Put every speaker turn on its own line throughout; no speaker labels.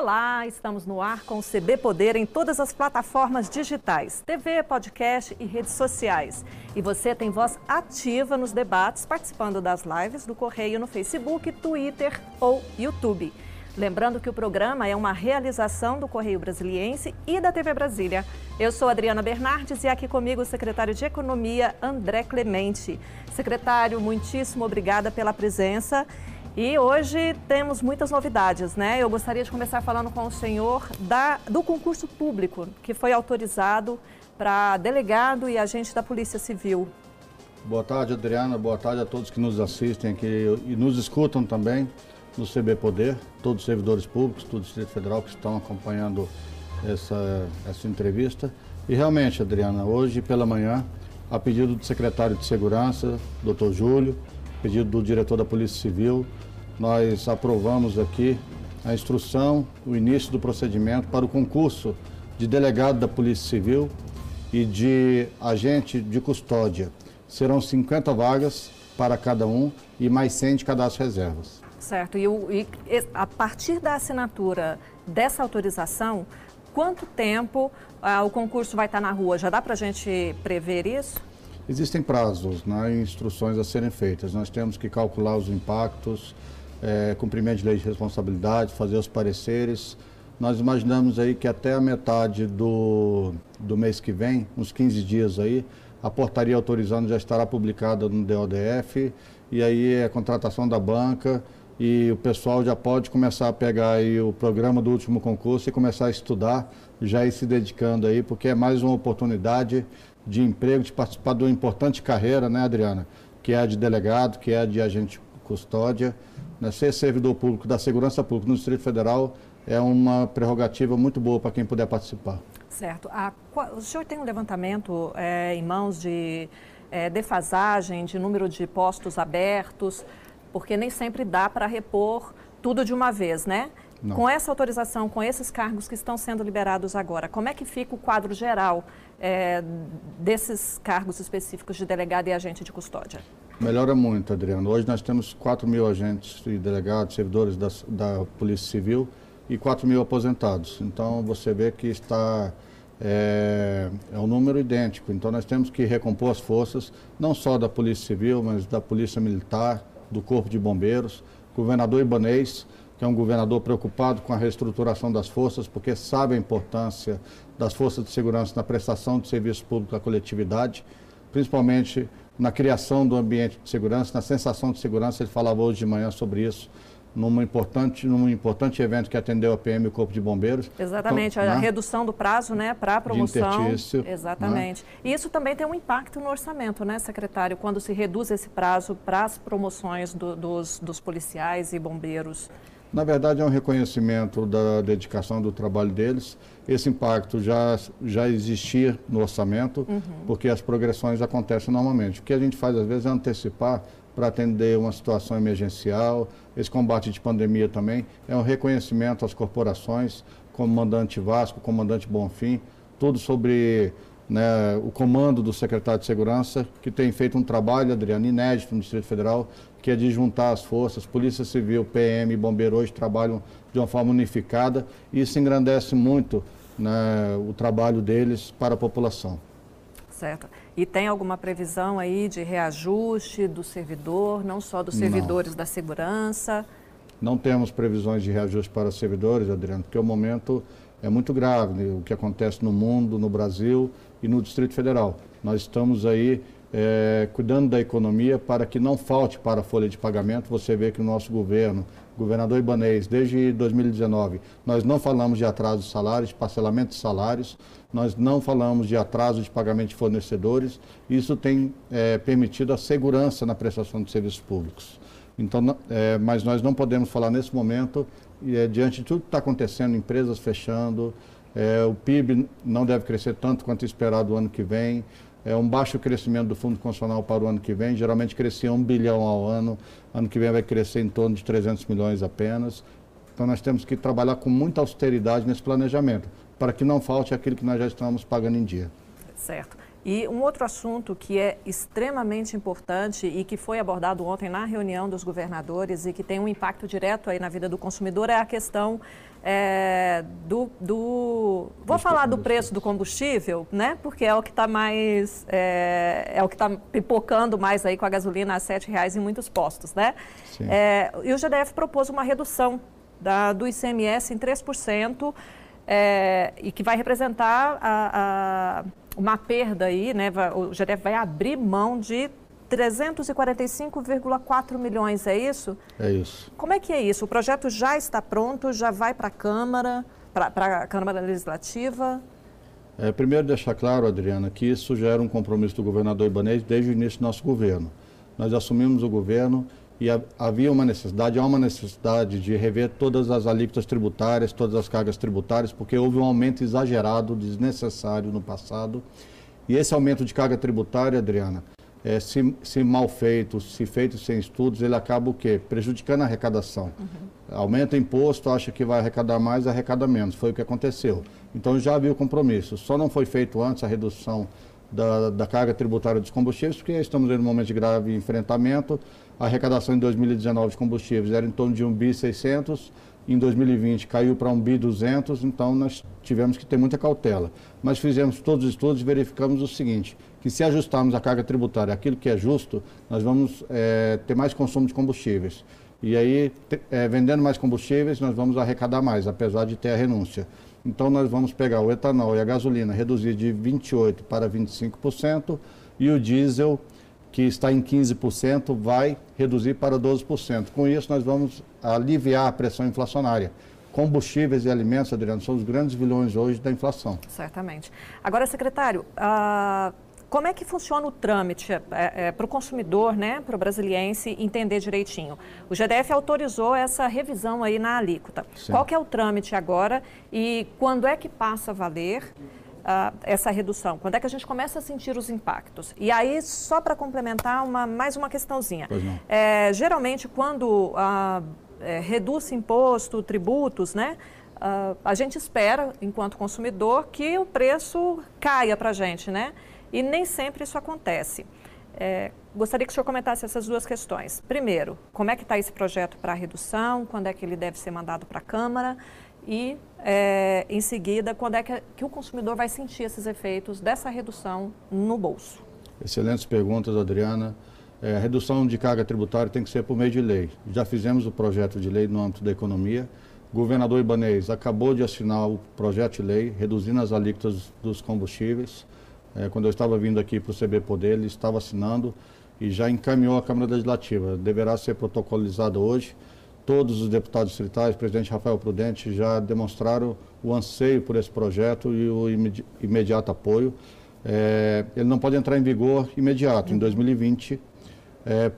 Olá, estamos no ar com o CB Poder em todas as plataformas digitais, TV, podcast e redes sociais. E você tem voz ativa nos debates, participando das lives do Correio no Facebook, Twitter ou YouTube. Lembrando que o programa é uma realização do Correio Brasiliense e da TV Brasília. Eu sou Adriana Bernardes e aqui comigo o secretário de Economia, André Clemente. Secretário, muitíssimo obrigada pela presença. E hoje temos muitas novidades, né? Eu gostaria de começar falando com o senhor da, do concurso público que foi autorizado para delegado e agente da Polícia Civil.
Boa tarde, Adriana. Boa tarde a todos que nos assistem aqui e nos escutam também no CB Poder, todos os servidores públicos do Distrito Federal que estão acompanhando essa, essa entrevista. E realmente, Adriana, hoje pela manhã, a pedido do secretário de Segurança, doutor Júlio, pedido do diretor da Polícia Civil, nós aprovamos aqui a instrução, o início do procedimento para o concurso de delegado da Polícia Civil e de agente de custódia. Serão 50 vagas para cada um e mais 100 de cadastro reservas.
Certo. E, o, e a partir da assinatura dessa autorização, quanto tempo ah, o concurso vai estar na rua? Já dá para a gente prever isso?
Existem prazos, né, instruções a serem feitas. Nós temos que calcular os impactos, é, cumprimento de lei de responsabilidade, fazer os pareceres. Nós imaginamos aí que até a metade do, do mês que vem, uns 15 dias aí, a portaria autorizando já estará publicada no DODF e aí é a contratação da banca e o pessoal já pode começar a pegar aí o programa do último concurso e começar a estudar, já ir se dedicando aí, porque é mais uma oportunidade de emprego, de participar de uma importante carreira, né, Adriana? Que é a de delegado, que é a de agente custódia. Né? Ser servidor público da segurança pública no Distrito Federal é uma prerrogativa muito boa para quem puder participar.
Certo. A, o senhor tem um levantamento é, em mãos de é, defasagem, de número de postos abertos, porque nem sempre dá para repor tudo de uma vez, né? Não. Com essa autorização, com esses cargos que estão sendo liberados agora, como é que fica o quadro geral é, desses cargos específicos de delegado e agente de custódia?
Melhora muito, Adriano. Hoje nós temos 4 mil agentes e delegados, servidores da, da Polícia Civil e 4 mil aposentados. Então você vê que está é, é, um número idêntico. Então nós temos que recompor as forças, não só da Polícia Civil, mas da Polícia Militar, do Corpo de Bombeiros. Governador Ibanês, que é um governador preocupado com a reestruturação das forças, porque sabe a importância das forças de segurança na prestação de serviço público à coletividade, principalmente na criação do ambiente de segurança, na sensação de segurança. Ele falava hoje de manhã sobre isso, num importante, num importante evento que atendeu a PM e o Corpo de Bombeiros.
Exatamente, então, a né? redução do prazo né, para a promoção. De né? Exatamente. Né? E isso também tem um impacto no orçamento, né, secretário, quando se reduz esse prazo para as promoções do, dos, dos policiais e bombeiros.
Na verdade, é um reconhecimento da dedicação do trabalho deles. Esse impacto já, já existia no orçamento, uhum. porque as progressões acontecem normalmente. O que a gente faz, às vezes, é antecipar para atender uma situação emergencial. Esse combate de pandemia também é um reconhecimento às corporações, comandante Vasco, comandante Bonfim, tudo sobre né, o comando do secretário de Segurança, que tem feito um trabalho, Adriano, inédito no Distrito Federal, que é de juntar as forças, Polícia Civil, PM, Bombeiro hoje trabalham de uma forma unificada e isso engrandece muito né, o trabalho deles para a população.
Certo. E tem alguma previsão aí de reajuste do servidor, não só dos servidores não. da segurança?
Não temos previsões de reajuste para servidores, Adriano, porque o momento é muito grave, né, o que acontece no mundo, no Brasil e no Distrito Federal. Nós estamos aí é, cuidando da economia para que não falte para a folha de pagamento. Você vê que o nosso governo, governador Ibanês, desde 2019, nós não falamos de atraso de salários, parcelamento de salários, nós não falamos de atraso de pagamento de fornecedores. Isso tem é, permitido a segurança na prestação de serviços públicos. Então, é, mas nós não podemos falar nesse momento, é, diante de tudo que está acontecendo, empresas fechando, é, o PIB não deve crescer tanto quanto esperado o ano que vem. É um baixo crescimento do Fundo Constitucional para o ano que vem. Geralmente crescia um bilhão ao ano. Ano que vem vai crescer em torno de 300 milhões apenas. Então nós temos que trabalhar com muita austeridade nesse planejamento, para que não falte aquilo que nós já estamos pagando em dia.
Certo. E um outro assunto que é extremamente importante e que foi abordado ontem na reunião dos governadores e que tem um impacto direto aí na vida do consumidor é a questão é, do, do, Vou falar do preço do combustível, né? Porque é o que está mais. É, é o que está pipocando mais aí com a gasolina a R$ reais em muitos postos, né? É, e o GDF propôs uma redução da, do ICMS em 3%, é, e que vai representar a, a, uma perda aí, né? O GDF vai abrir mão de 345,4 milhões, é isso?
É isso.
Como é que é isso? O projeto já está pronto, já vai para a Câmara, para a Câmara Legislativa?
É, primeiro deixar claro, Adriana, que isso já era um compromisso do governador Ibanez desde o início do nosso governo. Nós assumimos o governo e havia uma necessidade, há uma necessidade de rever todas as alíquotas tributárias, todas as cargas tributárias, porque houve um aumento exagerado, desnecessário no passado. E esse aumento de carga tributária, Adriana, é, se, se, mal feito, se feito sem estudos, ele acaba o quê? Prejudicando a arrecadação. Uhum. Aumenta o imposto, acha que vai arrecadar mais, arrecada menos. Foi o que aconteceu. Então já havia o compromisso. Só não foi feito antes a redução da, da carga tributária dos combustíveis, porque estamos em um momento de grave enfrentamento. A arrecadação em 2019 de combustíveis era em torno de 1 bi 600 em 2020 caiu para 1 bi 200, então nós tivemos que ter muita cautela. Mas fizemos todos os estudos e verificamos o seguinte, que se ajustarmos a carga tributária aquilo que é justo, nós vamos é, ter mais consumo de combustíveis. E aí, é, vendendo mais combustíveis, nós vamos arrecadar mais, apesar de ter a renúncia. Então, nós vamos pegar o etanol e a gasolina, reduzir de 28% para 25%, e o diesel que está em 15%, vai reduzir para 12%. Com isso, nós vamos aliviar a pressão inflacionária. Combustíveis e alimentos, Adriano, são os grandes vilões hoje da inflação.
Certamente. Agora, secretário, uh, como é que funciona o trâmite é, é, para o consumidor, né, para o brasiliense entender direitinho? O GDF autorizou essa revisão aí na alíquota. Sim. Qual que é o trâmite agora e quando é que passa a valer? uh, essa redução? Quando é que a gente começa a sentir os impactos? E aí, só para complementar, uma, mais uma questãozinha. É, geralmente, quando uh, reduz imposto, tributos, né? Uh, a gente espera, enquanto consumidor, que o preço caia para a gente, né? E nem sempre isso acontece. É, gostaria que o senhor comentasse essas duas questões. Primeiro, como é que está esse projeto para redução? Quando é que ele deve ser mandado para a Câmara? E, é, em seguida, quando é que, que o consumidor vai sentir esses efeitos dessa redução no bolso?
Excelentes perguntas, Adriana. É, a redução de carga tributária tem que ser por meio de lei. Já fizemos o projeto de lei no âmbito da economia. O governador Ibanez acabou de assinar o projeto de lei, reduzindo as alíquotas dos combustíveis. É, quando eu estava vindo aqui para o CB Poder, ele estava assinando e já encaminhou à Câmara Legislativa. Deverá ser protocolizado hoje todos os deputados distritais, presidente Rafael Prudente, já demonstraram o anseio por esse projeto e o imedi imediato apoio. É, ele não pode entrar em vigor imediato, em 2020, é,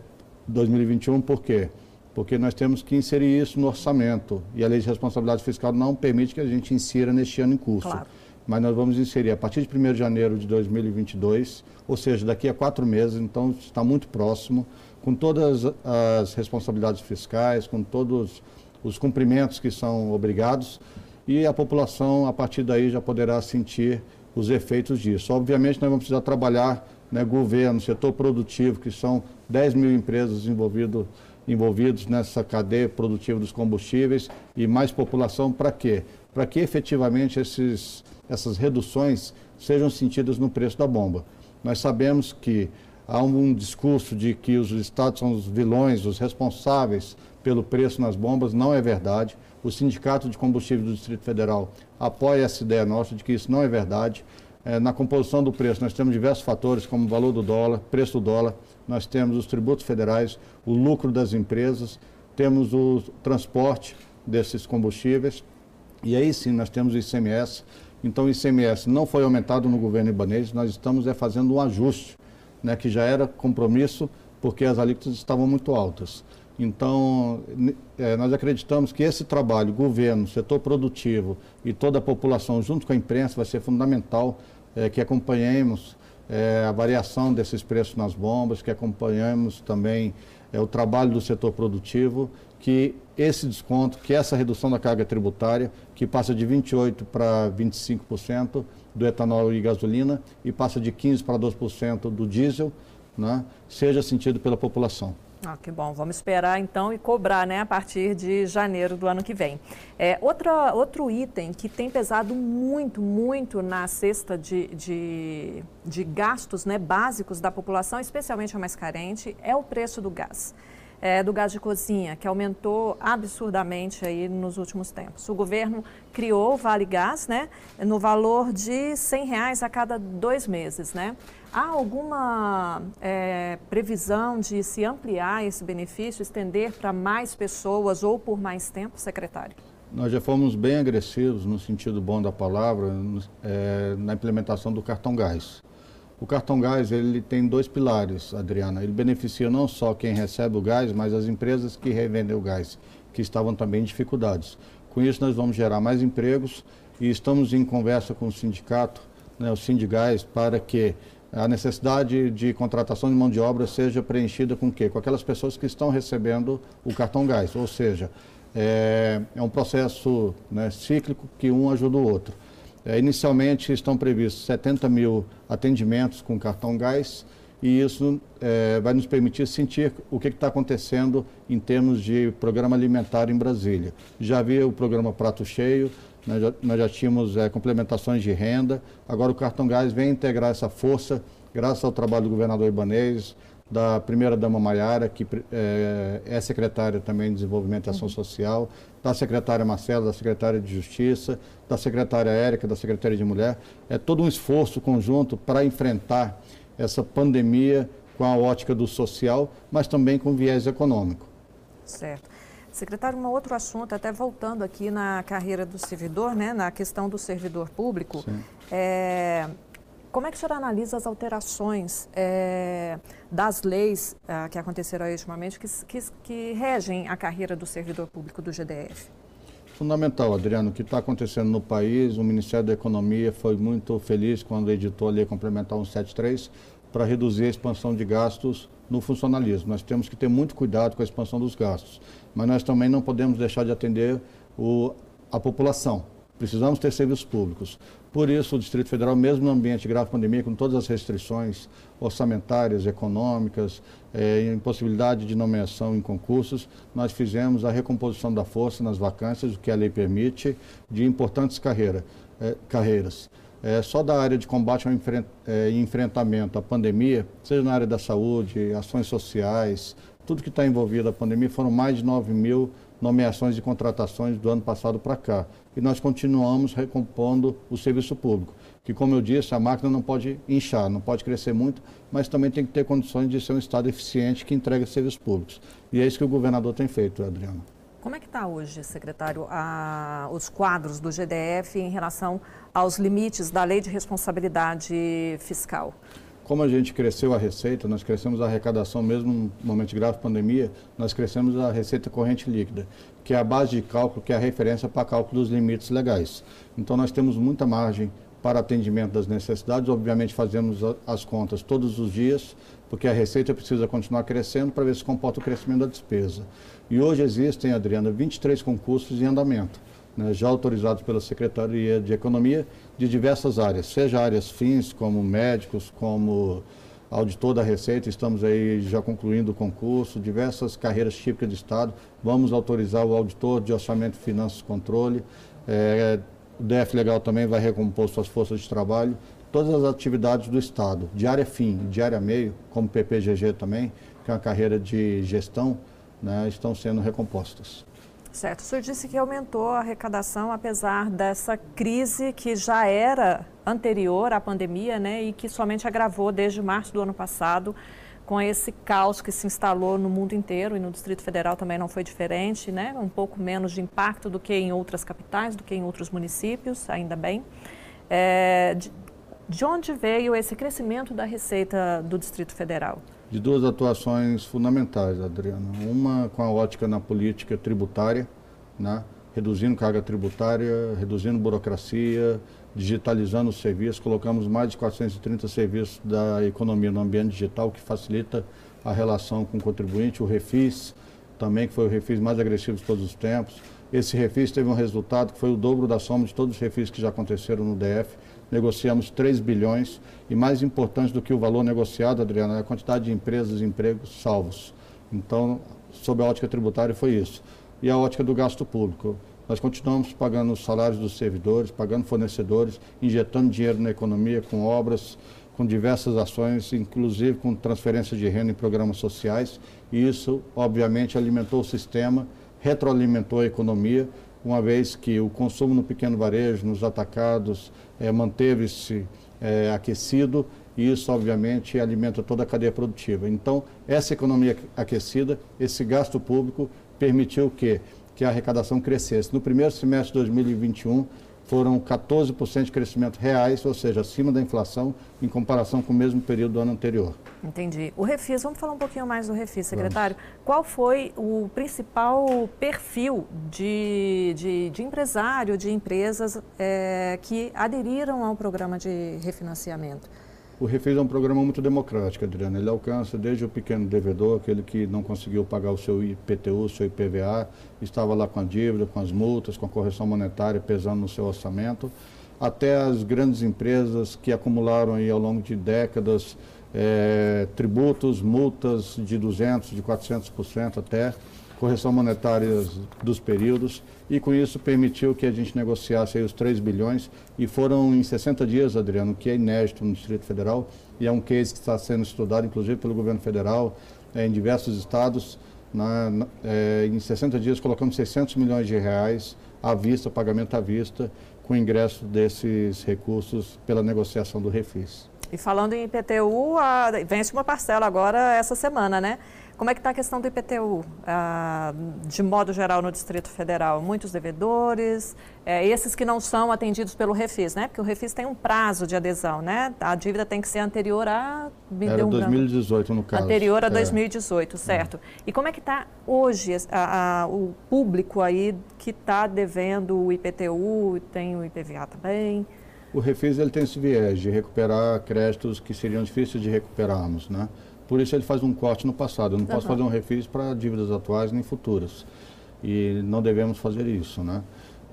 2021, por quê? Porque nós temos que inserir isso no orçamento e a lei de responsabilidade fiscal não permite que a gente insira neste ano em curso. Claro. Mas nós vamos inserir a partir de 1 de janeiro de 2022, ou seja, daqui a quatro meses, então está muito próximo com todas as responsabilidades fiscais, com todos os cumprimentos que são obrigados, e a população, a partir daí, já poderá sentir os efeitos disso. Obviamente, nós vamos precisar trabalhar, né, governo, setor produtivo, que são 10 mil empresas envolvido, envolvidos nessa cadeia produtiva dos combustíveis, e mais população, para quê? Para que efetivamente esses, essas reduções sejam sentidas no preço da bomba. Nós sabemos que há um discurso de que os estados são os vilões, os responsáveis pelo preço nas bombas, não é verdade. O Sindicato de Combustíveis do Distrito Federal apoia essa ideia nossa de que isso não é verdade. É, na composição do preço, nós temos diversos fatores, como o valor do dólar, preço do dólar, nós temos os tributos federais, o lucro das empresas, temos o transporte desses combustíveis, e aí sim nós temos o ICMS. Então o ICMS não foi aumentado no governo ibanês, nós estamos é, fazendo um ajuste né, que já era compromisso porque as alíquotas estavam muito altas. Então, é, nós acreditamos que esse trabalho, governo, setor produtivo e toda a população, junto com a imprensa, vai ser fundamental é, que acompanhemos é, a variação desses preços nas bombas, que acompanhemos também é, o trabalho do setor produtivo, que esse desconto, que essa redução da carga tributária, que passa de 28% para 25%, do etanol e gasolina e passa de 15% para 12% do diesel, né, seja sentido pela população.
Ah, que bom. Vamos esperar então e cobrar né, a partir de janeiro do ano que vem. É, outra, outro item que tem pesado muito, muito na cesta de, de, de gastos né, básicos da população, especialmente a mais carente, é o preço do gás é, do gás de cozinha, que aumentou absurdamente aí nos últimos tempos. O governo criou o Vale Gás, né, no valor de 100 reais a cada dois meses, né? Há alguma é, previsão de se ampliar esse benefício, estender para mais pessoas ou por mais tempo, secretário?
Nós já fomos bem agressivos, no sentido bom da palavra, é, na implementação do cartão gás. O cartão gás ele tem dois pilares, Adriana. Ele beneficia não só quem recebe o gás, mas as empresas que revendem o gás, que estavam também em dificuldades. Com isso, nós vamos gerar mais empregos e estamos em conversa com o sindicato, né, o Sindigás, para que a necessidade de contratação de mão de obra seja preenchida com o quê? Com aquelas pessoas que estão recebendo o cartão gás. Ou seja, é, é um processo né, cíclico que um ajuda o outro. É, inicialmente estão previstos 70 mil atendimentos com cartão gás e isso é, vai nos permitir sentir o que está acontecendo em termos de programa alimentar em Brasília. Já havia o programa Prato Cheio, nós já, nós já tínhamos é, complementações de renda, agora o cartão gás vem integrar essa força, graças ao trabalho do governador Ibanez, da primeira-dama Maiara, que é, é, secretária também de Desenvolvimento e Ação uhum. Social, da secretária Marcela, da secretária de Justiça, da secretária Érica, da secretária de Mulher. É todo um esforço conjunto para enfrentar essa pandemia com a ótica do social, mas também com viés econômico.
Certo. Secretário, um outro assunto, até voltando aqui na carreira do servidor, né, na questão do servidor público, é, como é que o senhor analisa as alterações é, das leis é, que aconteceram aí ultimamente que, que, que, regem a carreira do servidor público do GDF?
Fundamental, Adriano, o que está acontecendo no país, o Ministério da Economia foi muito feliz quando editou a lei complementar 173 para reduzir a expansão de gastos no funcionalismo. Nós temos que ter muito cuidado com a expansão dos gastos, mas nós também não podemos deixar de atender o, a população. Precisamos ter serviços públicos. Por isso, o Distrito Federal, mesmo no ambiente de grave pandemia, com todas as restrições orçamentárias, econômicas, é, impossibilidade de nomeação em concursos, nós fizemos a recomposição da força nas vacâncias, o que a lei permite, de importantes carreira, é, carreiras. É, só da área de combate ao enfrent, enfrentamento à pandemia, seja na área da saúde, ações sociais, tudo que está envolvido a pandemia, foram mais de 9 mil nomeações e contratações do ano passado para cá. E nós continuamos recompondo o serviço público, que, como eu disse, a máquina não pode inchar, não pode crescer muito, mas também tem que ter condições de ser um Estado eficiente que entregue serviços públicos. E é isso que o governador tem feito, Adriano.
Como é que está hoje, secretário, a, os quadros do GDF em relação aos limites da lei de responsabilidade fiscal?
Como a gente cresceu a receita, nós crescemos a arrecadação, mesmo no momento de grave pandemia, nós crescemos a receita corrente líquida, que é a base de cálculo, que é a referência para cálculo dos limites legais. Então, nós temos muita margem para atendimento das necessidades. Obviamente, fazemos as contas todos os dias, porque a receita precisa continuar crescendo para ver se comporta o crescimento da despesa. E hoje existem, Adriana, 23 concursos em andamento né, já autorizados pela Secretaria de Economia de diversas áreas, seja áreas fins, como médicos, como auditor da Receita, estamos aí já concluindo o concurso, diversas carreiras típicas de Estado, vamos autorizar o auditor de orçamento, finanças e controle, é, o DF Legal também vai recompor suas forças de trabalho, todas as atividades do Estado, de área fim, de área meio, como PPGG também, que é uma carreira de gestão, né, estão sendo recompostas.
Certo. O senhor disse que aumentou a arrecadação apesar dessa crise que já era anterior à pandemia, né, e que somente agravou desde março do ano passado com esse caos que se instalou no mundo inteiro e no Distrito Federal também não foi diferente, né? Um pouco menos de impacto do que em outras capitais, do que em outros municípios, ainda bem. É, de, de onde veio esse crescimento da receita do Distrito Federal?
De duas atuações fundamentais, Adriano. Uma com a ótica na política tributária, né? reduzindo carga tributária, reduzindo burocracia, digitalizando os serviços. Colocamos mais de 430 serviços da economia no ambiente digital, que facilita a relação com o contribuinte. O Refis, também, que foi o refis mais agressivo de todos os tempos. Esse refis teve um resultado que foi o dobro da soma de todos os refis que já aconteceram no DF negociamos 3 bilhões e mais importante do que o valor negociado, Adriana, é a quantidade de empresas e empregos salvos. Então, sob a ótica tributária foi isso. E a ótica do gasto público. Nós continuamos pagando os salários dos servidores, pagando fornecedores, injetando dinheiro na economia com obras, com diversas ações, inclusive com transferência de renda em programas sociais. E isso, obviamente, alimentou o sistema, retroalimentou a economia, uma vez que o consumo no pequeno varejo, nos atacados, é, manteve-se é, aquecido e isso, obviamente, alimenta toda a cadeia produtiva. Então, essa economia aquecida, esse gasto público, permitiu que, que a arrecadação crescesse. No primeiro semestre de 2021, foram 14% de crescimento reais, ou seja, acima da inflação, em comparação com o mesmo período do ano anterior.
Entendi. O Refis, vamos falar um pouquinho mais do Refis, secretário. Vamos. Qual foi o principal perfil de, de, de empresário, de empresas é, que aderiram ao programa de refinanciamento?
O Refis é um programa muito democrático, Adriana. Ele alcança desde o pequeno devedor, aquele que não conseguiu pagar o seu IPTU, o seu IPVA, estava lá com a dívida, com as multas, com a correção monetária pesando no seu orçamento, até as grandes empresas que acumularam aí ao longo de décadas é, tributos, multas de 200%, de 400% até, correção monetária dos períodos e com isso permitiu que a gente negociasse os 3 bilhões e foram em 60 dias, Adriano, que é inédito no Distrito Federal e é um case que está sendo estudado inclusive pelo governo federal é, em diversos estados. Na, na, é, em 60 dias colocamos 600 milhões de reais à vista, pagamento à vista, com o ingresso desses recursos pela negociação do Refis.
E falando em IPTU, a, vence uma parcela agora essa semana, né? Como é que está a questão do IPTU, ah, de modo geral, no Distrito Federal? Muitos devedores, é, esses que não são atendidos pelo Refis, né? Porque o Refis tem um prazo de adesão, né? A dívida tem que ser anterior a...
Era um 2018, no caso.
Anterior a é. 2018, certo. É. E como é que está hoje a, a, o público aí que está devendo o IPTU, tem o IPVA também?
O Refis ele tem esse viés de recuperar créditos que seriam difíceis de recuperarmos, né? Por isso ele faz um corte no passado. Eu não uhum. posso fazer um refis para dívidas atuais nem futuras. E não devemos fazer isso. Né?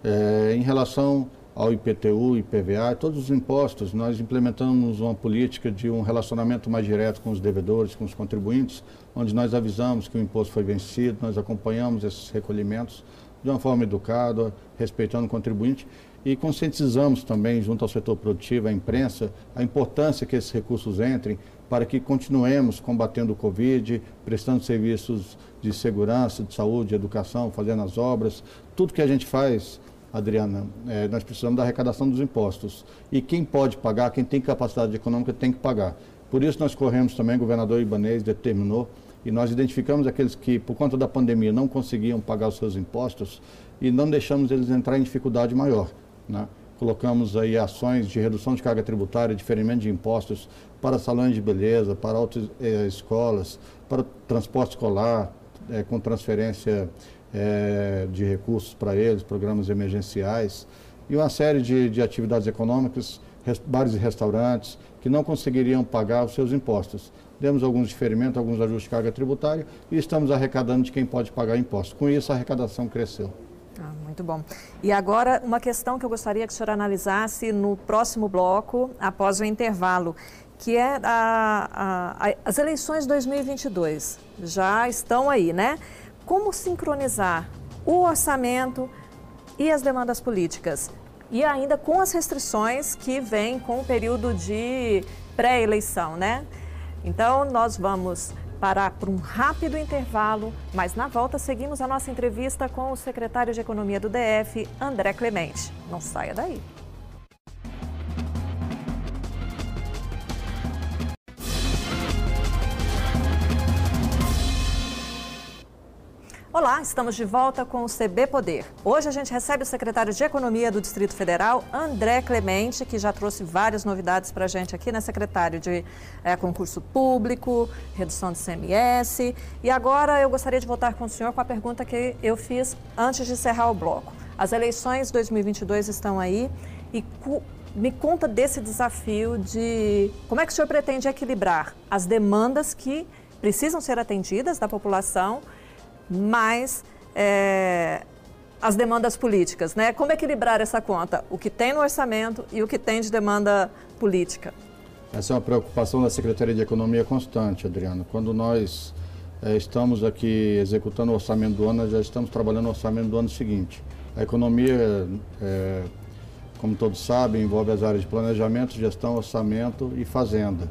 É, em relação ao IPTU, IPVA, todos os impostos, nós implementamos uma política de um relacionamento mais direto com os devedores, com os contribuintes, onde nós avisamos que o imposto foi vencido, nós acompanhamos esses recolhimentos de uma forma educada, respeitando o contribuinte e conscientizamos também, junto ao setor produtivo, à imprensa, a importância que esses recursos entrem para que continuemos combatendo o Covid, prestando serviços de segurança, de saúde, de educação, fazendo as obras. Tudo que a gente faz, Adriana, é, nós precisamos da arrecadação dos impostos. E quem pode pagar, quem tem capacidade econômica, tem que pagar. Por isso nós corremos também, o governador Ibanez determinou, e nós identificamos aqueles que, por conta da pandemia, não conseguiam pagar os seus impostos e não deixamos eles entrar em dificuldade maior. Né? Colocamos aí ações de redução de carga tributária, diferimento de impostos para salões de beleza, para eh, para transporte escolar, é, com transferência é, de recursos para eles, programas emergenciais, e uma série de, de atividades econômicas, bares e restaurantes, que não conseguiriam pagar os seus impostos. Demos alguns diferimentos, alguns ajustes de carga tributária e estamos arrecadando de quem pode pagar impostos. Com isso, a arrecadação cresceu.
Ah, muito bom. E agora, uma questão que eu gostaria que o senhor analisasse no próximo bloco, após o intervalo, que é a, a, a, as eleições 2022. Já estão aí, né? Como sincronizar o orçamento e as demandas políticas? E ainda com as restrições que vêm com o período de pré-eleição, né? Então, nós vamos parar por um rápido intervalo, mas na volta seguimos a nossa entrevista com o secretário de Economia do DF, André Clemente. Não saia daí. Olá, estamos de volta com o CB Poder. Hoje a gente recebe o secretário de Economia do Distrito Federal, André Clemente, que já trouxe várias novidades para a gente aqui, né, secretário de é, concurso público, redução de CMS. E agora eu gostaria de voltar com o senhor com a pergunta que eu fiz antes de encerrar o bloco. As eleições 2022 estão aí e me conta desse desafio de como é que o senhor pretende equilibrar as demandas que precisam ser atendidas da população mais é, as demandas políticas, né? Como equilibrar essa conta, o que tem no orçamento e o que tem de demanda política?
Essa é uma preocupação da Secretaria de Economia constante, Adriana. Quando nós é, estamos aqui executando o orçamento do ano, já estamos trabalhando o orçamento do ano seguinte. A economia, é, como todos sabem, envolve as áreas de planejamento, gestão, orçamento e fazenda.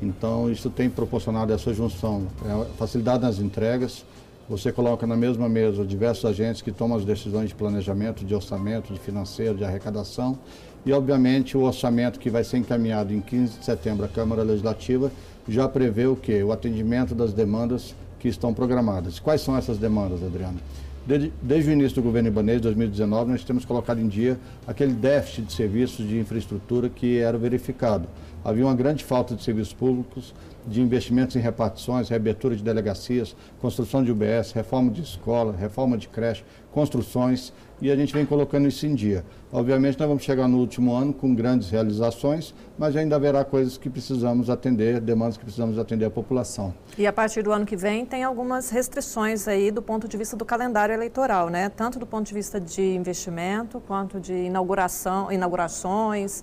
Então, isso tem proporcionado essa junção, é, facilidade nas entregas. Você coloca na mesma mesa diversos agentes que tomam as decisões de planejamento, de orçamento, de financeiro, de arrecadação e, obviamente, o orçamento que vai ser encaminhado em 15 de setembro à Câmara Legislativa já prevê o quê? O atendimento das demandas que estão programadas. Quais são essas demandas, Adriano? Desde, desde, o início do governo Ibanez, 2019, nós temos colocado em dia aquele déficit de serviços de infraestrutura que era verificado. Havia uma grande falta de serviços públicos, de investimentos em repartições, reabertura de delegacias, construção de UBS, reforma de escola, reforma de creche, construções, e a gente vem colocando isso em dia. Obviamente, nós vamos chegar no último ano com grandes realizações, mas ainda haverá coisas que precisamos atender, demandas que precisamos atender à população.
E a partir do ano que vem, tem algumas restrições aí do ponto de vista do calendário eleitoral, né? Tanto do ponto de vista de investimento, quanto de inauguração, inaugurações.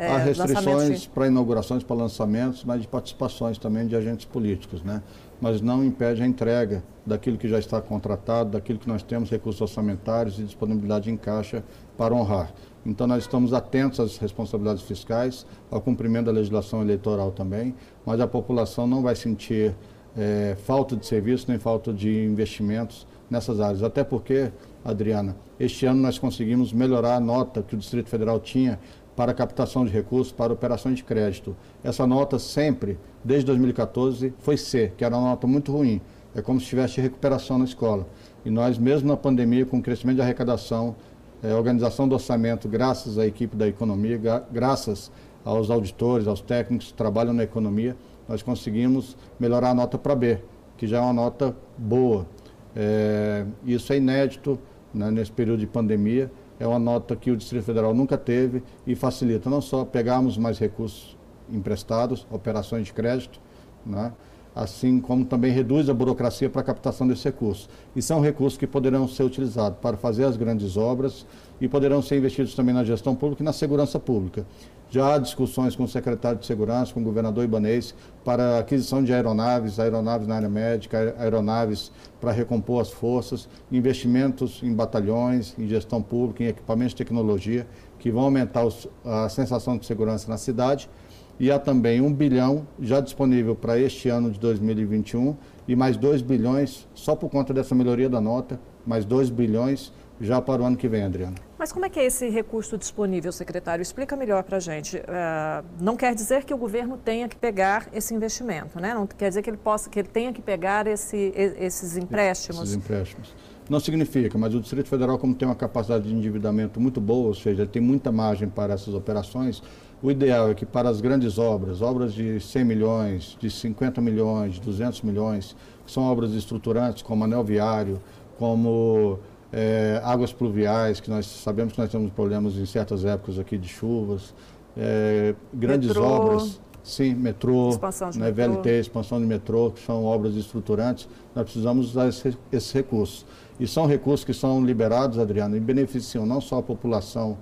É, Há restrições para inaugurações, para lançamentos, mas de participações também de agentes políticos, né? Mas não impede a entrega daquilo que já está contratado, daquilo que nós temos recursos orçamentários e disponibilidade em caixa para honrar. Então nós estamos atentos às responsabilidades fiscais, ao cumprimento da legislação eleitoral também, mas a população não vai sentir é, falta de serviço nem falta de investimentos nessas áreas. Até porque, Adriana, este ano nós conseguimos melhorar a nota que o Distrito Federal tinha para captação de recursos, para operações de crédito. Essa nota sempre, desde 2014, foi C, que era uma nota muito ruim. É como se tivesse recuperação na escola. E nós, mesmo na pandemia, com o crescimento de arrecadação, é, organização do orçamento, graças à equipe da economia, gra graças aos auditores, aos técnicos que trabalham na economia, nós conseguimos melhorar a nota para B, que já é uma nota boa. É, isso é inédito né, nesse período de pandemia é uma nota que o Distrito Federal nunca teve e facilita não só pegarmos mais recursos emprestados, operações de crédito, né? assim como também reduz a burocracia para a captação desses recursos. E são recursos que poderão ser utilizados para fazer as grandes obras e poderão ser investidos também na gestão pública e na segurança pública. Já há discussões com o secretário de Segurança, com o governador Ibanês, para aquisição de aeronaves, aeronaves na área médica, aeronaves para recompor as forças, investimentos em batalhões, em gestão pública, em equipamentos de tecnologia, que vão aumentar os, a sensação de segurança na cidade. E há também um bilhão já disponível para este ano de 2021 e mais 2 bilhões, só por conta dessa melhoria da nota, mais 2 bilhões já para o ano que vem, Adriana.
Mas como é que é esse recurso disponível, secretário? Explica melhor para a gente. Uh, não quer dizer que o governo tenha que pegar esse investimento, né? Não quer dizer que ele possa, que ele tenha que pegar esse, esses empréstimos.
Esses empréstimos. Não significa, mas o Distrito Federal, como tem uma capacidade de endividamento muito boa, ou seja, tem muita margem para essas operações, o ideal é que para as grandes obras, obras de 100 milhões, de 50 milhões, de 200 milhões, que são obras estruturantes, como anel viário, como é, águas pluviais, que nós sabemos que nós temos problemas em certas épocas aqui de chuvas, é, grandes metrô. obras, sim, metrô, expansão de né, metrô. VLT, expansão de metrô, que são obras estruturantes, nós precisamos usar esse, esses recursos. E são recursos que são liberados, Adriano, e beneficiam não só a população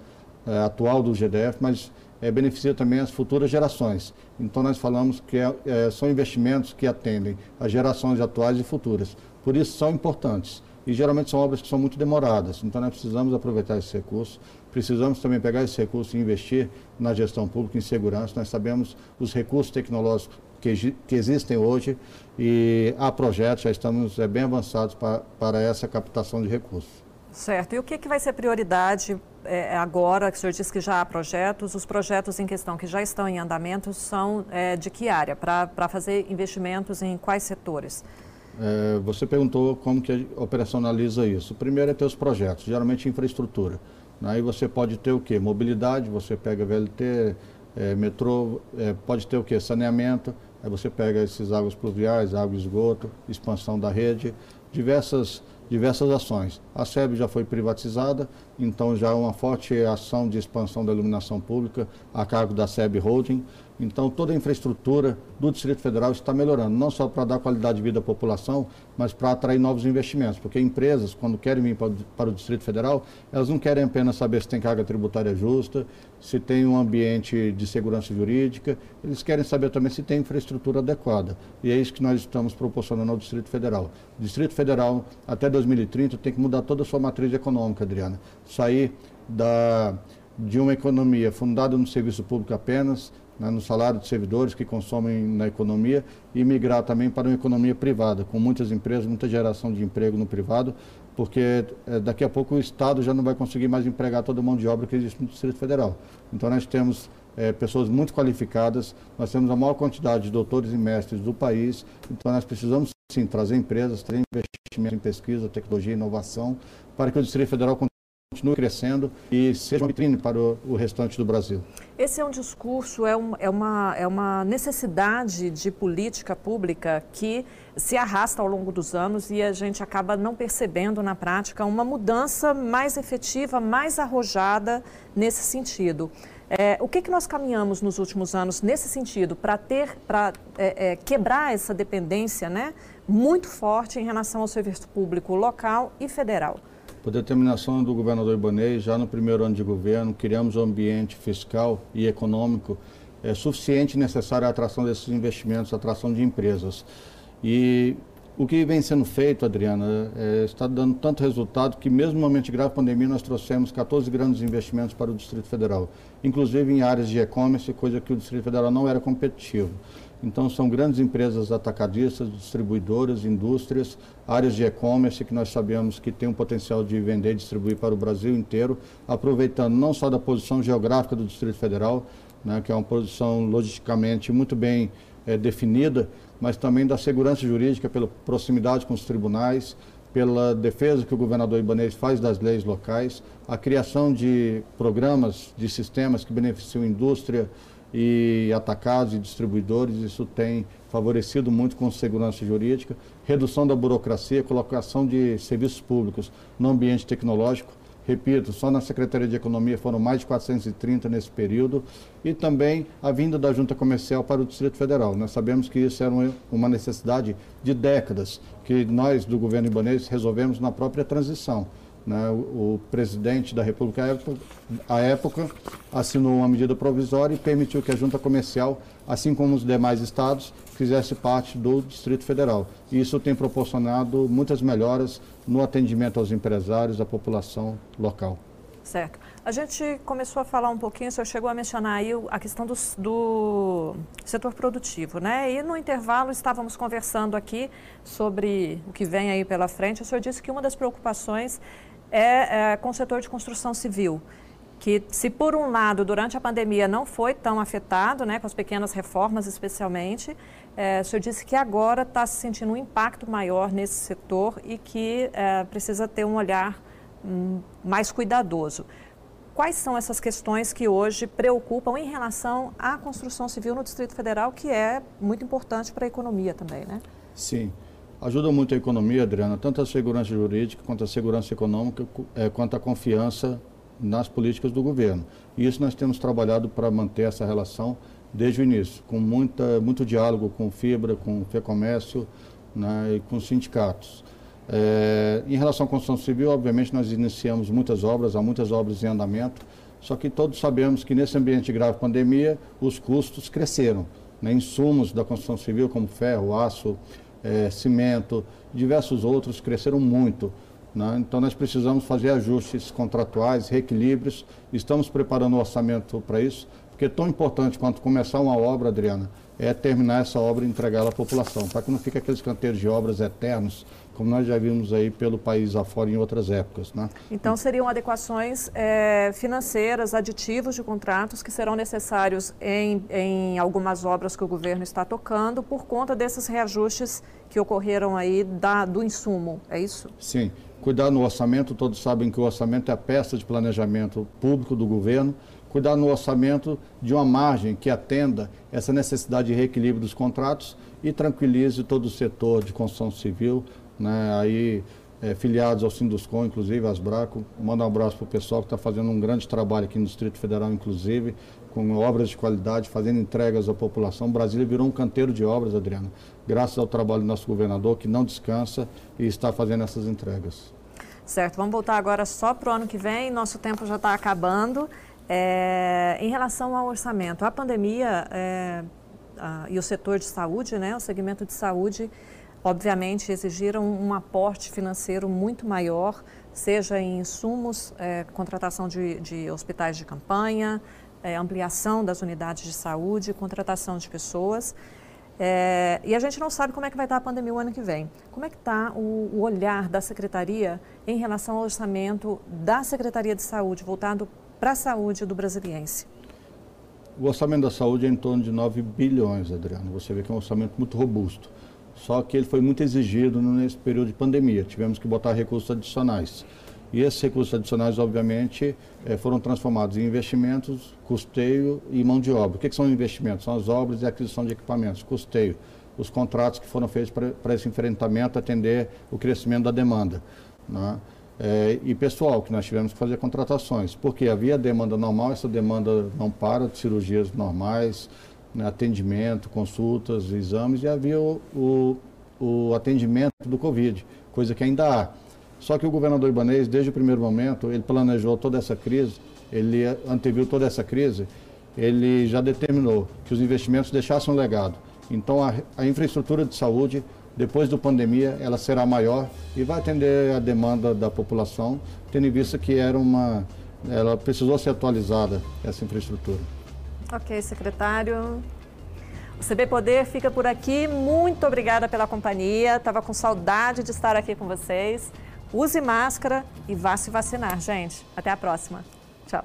é, atual do GDF, mas é, beneficia também as futuras gerações. Então nós falamos que é, é, são investimentos que atendem as gerações atuais e futuras. Por isso são importantes e geralmente são obras que são muito demoradas. Então nós precisamos aproveitar esse recurso, precisamos também pegar esse recurso e investir na gestão pública em segurança. Nós sabemos os recursos tecnológicos que, que existem hoje e há projetos, já estamos é, bem avançados para, para essa captação de recursos.
Certo. E o que, que vai ser prioridade é, agora, que o senhor disse que já há projetos, os projetos em questão que já estão em andamento são é, de que área? Para fazer investimentos em quais setores?
É, você perguntou como que operacionaliza isso. O primeiro é ter os projetos, geralmente infraestrutura. Aí você pode ter o quê? Mobilidade, você pega VLT, é, metrô, é, pode ter o quê? Saneamento, aí você pega esses águas pluviais, água e esgoto, expansão da rede, diversas diversas ações. A SEB já foi privatizada, então já há uma forte ação de expansão da iluminação pública a cargo da SEB Holding. Então toda a infraestrutura do Distrito Federal está melhorando, não só para dar qualidade de vida à população, mas para atrair novos investimentos, porque empresas, quando querem vir para, para o Distrito Federal, elas não querem apenas saber se tem carga tributária justa, se tem um ambiente de segurança jurídica, eles querem saber também se tem infraestrutura adequada. E é isso que nós estamos proporcionando ao Distrito Federal. O Distrito Federal, até 2030, tem que mudar toda a sua matriz econômica, Adriana. Sair da, de uma economia fundada no serviço público apenas, né, no salário de servidores que consomem na economia e migrar também para uma economia privada, com muitas empresas, muita geração de emprego no privado, porque é, daqui a pouco o Estado já não vai conseguir mais empregar toda a mão de obra que existe no Distrito Federal. Então nós temos é, pessoas muito qualificadas, nós temos a maior quantidade de doutores e mestres do país, então nós precisamos sim trazer empresas, trazer investimento em pesquisa, tecnologia e inovação, para que o Distrito Federal continue crescendo e seja uma vitrine para o, restante do Brasil.
Esse é um discurso, é, um, é, uma, é uma necessidade de política pública que se arrasta ao longo dos anos e a gente acaba não percebendo na prática uma mudança mais efetiva, mais arrojada nesse sentido. É, o que, que nós caminhamos nos últimos anos nesse sentido para ter, para é, é, quebrar essa dependência, né, muito forte em relação ao serviço público local e federal?
Por determinação do governador Ibanez, já no primeiro ano de governo, criamos um ambiente fiscal e econômico é, suficiente e necessário à atração desses investimentos, à atração de empresas. E o que vem sendo feito, Adriana, é, está dando tanto resultado que mesmo no momento de grave pandemia nós trouxemos 14 grandes investimentos para o Distrito Federal, inclusive em áreas de e-commerce, coisa que o Distrito Federal não era competitivo. Então, são grandes empresas atacadistas, distribuidoras, indústrias, áreas de e-commerce que nós sabemos que tem um potencial de vender e distribuir para o Brasil inteiro, aproveitando não só da posição geográfica do Distrito Federal, né, que é uma posição logisticamente muito bem é, definida, mas também da segurança jurídica pela proximidade com os tribunais, pela defesa que o governador Ibanez faz das leis locais, a criação de programas, de sistemas que beneficiam a indústria, e atacados e distribuidores, isso tem favorecido muito com segurança jurídica, redução da burocracia, colocação de serviços públicos no ambiente tecnológico. Repito, só na Secretaria de Economia foram mais de 430 nesse período e também a vinda da junta comercial para o Distrito Federal. Nós sabemos que isso era uma necessidade de décadas que nós do governo ibanês resolvemos na própria transição. Né? O, presidente da República, à época, assinou uma medida provisória e permitiu que a junta comercial, assim como os demais estados, fizesse parte do Distrito Federal. E isso tem proporcionado muitas melhoras no atendimento aos empresários, à população local.
Certo. A gente começou a falar um pouquinho, o senhor chegou a mencionar aí a questão do, do, setor produtivo, né? E no intervalo estávamos conversando aqui sobre o que vem aí pela frente. O senhor disse que uma das preocupações é, é com o setor de construção civil que se por um lado durante a pandemia não foi tão afetado, né, com as pequenas reformas especialmente, é, o senhor disse que agora está se sentindo um impacto maior nesse setor e que é, precisa ter um olhar hum, mais cuidadoso. Quais são essas questões que hoje preocupam em relação à construção civil no Distrito Federal, que é muito importante para a economia também, né?
Sim. Ajuda muito a economia, Adriana, tanto a segurança jurídica quanto a segurança econômica, é, quanto a confiança nas políticas do governo. E isso nós temos trabalhado para manter essa relação desde o início, com muita, muito diálogo com Fibra, com o FEComércio né, e com sindicatos. É, em relação à construção civil, obviamente nós iniciamos muitas obras, há muitas obras em andamento, só que todos sabemos que nesse ambiente de grave pandemia, os custos cresceram. Né, insumos da construção civil, como ferro, aço, é, cimento, diversos outros cresceram muito. Né? Então nós precisamos fazer ajustes contratuais, reequilíbrios. Estamos preparando o orçamento para isso, porque é tão importante quanto começar uma obra, Adriana, é terminar essa obra e entregá-la à população, para que não fique aqueles canteiros de obras eternos, como nós já vimos aí pelo país afora em outras épocas. Né?
Então seriam adequações é, financeiras, aditivos de contratos que serão necessários em, em algumas obras que o governo está tocando por conta desses reajustes que ocorreram aí da, do insumo, é isso?
Sim. Cuidar no orçamento, todos sabem que o orçamento é a peça de planejamento público do governo cuidar no orçamento de uma margem que atenda essa necessidade de reequilíbrio dos contratos e tranquilize todo o setor de construção civil, né, aí é, filiados ao Sinduscom, inclusive, as Braco. Manda um abraço para o pessoal que está fazendo um grande trabalho aqui no Distrito Federal, inclusive, com obras de qualidade, fazendo entregas à população. Brasília virou um canteiro de obras, Adriano, graças ao trabalho do nosso governador, que não descansa e está fazendo essas entregas.
Certo, vamos voltar agora só para o ano que vem, nosso tempo já está acabando. É, em relação ao orçamento, a pandemia é, a, e o setor de saúde, né, o segmento de saúde, obviamente exigiram um aporte financeiro muito maior, seja em insumos, é, contratação de, de, hospitais de campanha, é, ampliação das unidades de saúde, contratação de pessoas. É, e a gente não sabe como é que vai estar a pandemia o ano que vem. Como é que está o, o olhar da Secretaria em relação ao orçamento da Secretaria de Saúde, voltado para a saúde do brasiliense?
O orçamento da saúde é em torno de 9 bilhões, Adriano. Você vê que é um orçamento muito robusto. Só que ele foi muito exigido nesse período de pandemia. Tivemos que botar recursos adicionais. E esses recursos adicionais, obviamente, eh, foram transformados em investimentos, custeio e mão de obra. O que, são investimentos? São as obras e aquisição de equipamentos. Custeio, os contratos que foram feitos para esse enfrentamento, atender o crescimento da demanda. Né? É, e pessoal, que nós tivemos que fazer contratações, porque havia demanda normal, essa demanda não para de cirurgias normais, né, atendimento, consultas, exames, e havia o, o, o, atendimento do Covid, coisa que ainda há. Só que o governador Ibanês, desde o primeiro momento, ele planejou toda essa crise, ele anteviu toda essa crise, ele já determinou que os investimentos deixassem um legado. Então, a, a infraestrutura de saúde depois da pandemia, ela será maior e vai atender a demanda da população, tendo em vista que era uma, ela precisou ser atualizada, essa infraestrutura.
Ok, secretário. O CB Poder fica por aqui. Muito obrigada pela companhia. Estava com saudade de estar aqui com vocês. Use máscara e vá se vacinar, gente. Até a próxima. Tchau.